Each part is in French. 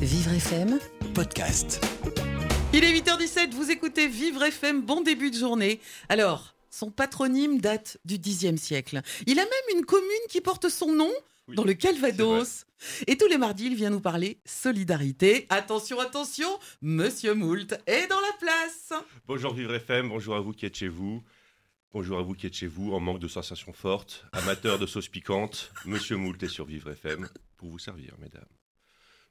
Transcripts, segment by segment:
Vivre FM Podcast. Il est 8h17, vous écoutez Vivre FM, bon début de journée. Alors, son patronyme date du Xe siècle. Il a même une commune qui porte son nom Oui, dans le Calvados. Et tous les mardis, il vient nous parler solidarité. Attention, attention, Monsieur Moult est dans la place. Bonjour Vivre FM, bonjour à vous qui êtes chez vous. Bonjour à vous qui êtes chez vous, en manque de sensations fortes, amateurs de sauces piquantes. Monsieur Moult est sur Vivre FM pour vous servir, mesdames.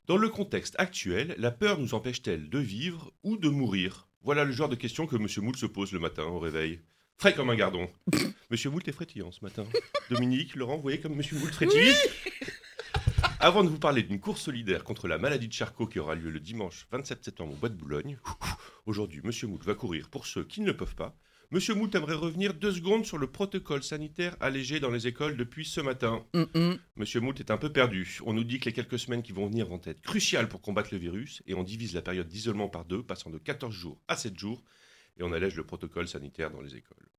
Dans le contexte actuel, la peur nous empêche-t-elle de vivre ou de mourir? Voilà le genre de questions que Monsieur Moult se pose le matin au réveil. Frais comme un gardon. Monsieur Moult est frétillant ce matin. Dominique, Laurent, vous voyez comme Monsieur Moult frétille? Avant de vous parler d'une course solidaire contre la maladie de Charcot qui aura lieu le dimanche 27 septembre au Bois de Boulogne, aujourd'hui, Monsieur Moult va courir pour ceux qui ne le peuvent pas. Monsieur Moult aimerait revenir deux secondes sur le protocole sanitaire allégé dans les écoles depuis ce matin. Hum, hum. Monsieur Moult est un peu perdu. On nous dit que les quelques semaines qui vont venir vont être cruciales pour combattre le virus et on divise la période d'isolement par deux, passant de 14 jours à 7 jours et on allège le protocole sanitaire dans les écoles.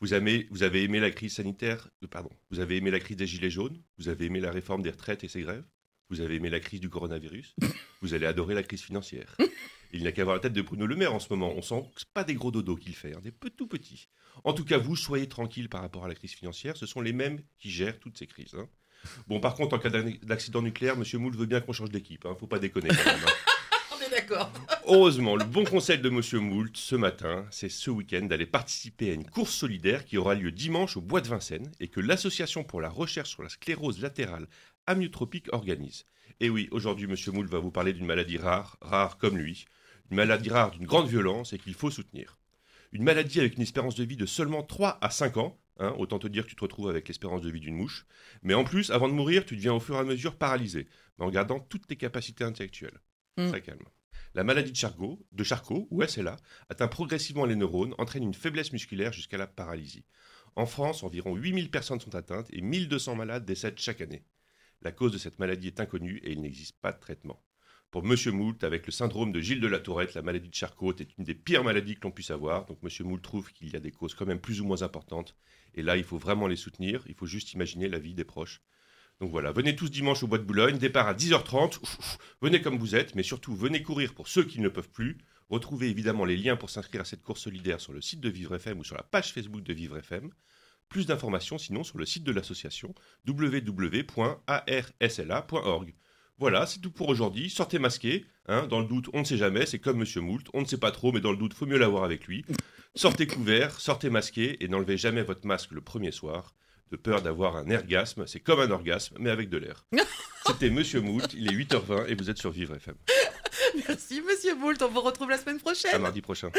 Vous avez, vous avez aimé la crise sanitaire, euh, pardon, vous avez aimé la crise des gilets jaunes, vous avez aimé la réforme des retraites et ses grèves, vous avez aimé la crise du coronavirus, vous allez adorer la crise financière. Il n'y a qu'à voir la tête de Bruno Le Maire en ce moment. On sent que pas des gros dodos qu'il fait, hein, des peu tout petits. En tout cas, vous soyez tranquille par rapport à la crise financière. Ce sont les mêmes qui gèrent toutes ces crises. hein. Bon, par contre, en cas d'ac- d'accident nucléaire, Monsieur Moult veut bien qu'on change d'équipe. Hein. Faut pas déconner quand même. hein. On est d'accord. Heureusement, le bon conseil de Monsieur Moult ce matin, c'est ce week-end d'aller participer à une course solidaire qui aura lieu dimanche au Bois de Vincennes et que l'Association pour la recherche sur la sclérose latérale amyotropique organise. Et oui, aujourd'hui, Monsieur Moult va vous parler d'une maladie rare, rare comme lui, une maladie rare d'une grande violence et qu'il faut soutenir. Une maladie avec une espérance de vie de seulement 3 à 5 ans, hein, autant te dire que tu te retrouves avec l'espérance de vie d'une mouche, mais en plus, avant de mourir, tu deviens au fur et à mesure paralysé, mais en gardant toutes tes capacités intellectuelles. Mm. Très calme. La maladie de Charcot, de Charcot, ou SLA, atteint progressivement les neurones, entraîne une faiblesse musculaire jusqu'à la paralysie. En France, environ 8000 personnes sont atteintes et 1200 malades décèdent chaque année. La cause de cette maladie est inconnue et il n'existe pas de traitement. Pour Monsieur Moult, avec le syndrome de Gilles de la Tourette, la maladie de Charcot est une des pires maladies que l'on puisse avoir. Donc Monsieur Moult trouve qu'il y a des causes quand même plus ou moins importantes. Et là, il faut vraiment les soutenir. Il faut juste imaginer la vie des proches. Donc voilà, venez tous dimanche au Bois de Boulogne, départ à 10h30. Ouf, venez comme vous êtes, mais surtout venez courir pour ceux qui ne peuvent plus. Retrouvez évidemment les liens pour s'inscrire à cette course solidaire sur le site de Vivre FM ou sur la page Facebook de Vivre FM. Plus d'informations sinon sur le site de l'association www.arsla.org. Voilà, c'est tout pour aujourd'hui. Sortez masqué. Hein, dans le doute, on ne sait jamais. C'est comme Monsieur Moult. On ne sait pas trop, mais dans le doute, faut mieux l'avoir avec lui. Sortez couvert, sortez masqué et n'enlevez jamais votre masque le premier soir. De peur d'avoir un ergasme. C'est comme un orgasme, mais avec de l'air. C'était Monsieur Moult. Il est 8h20 et vous êtes sur Vivre FM. Merci, Monsieur Moult. On vous retrouve la semaine prochaine. À mardi prochain.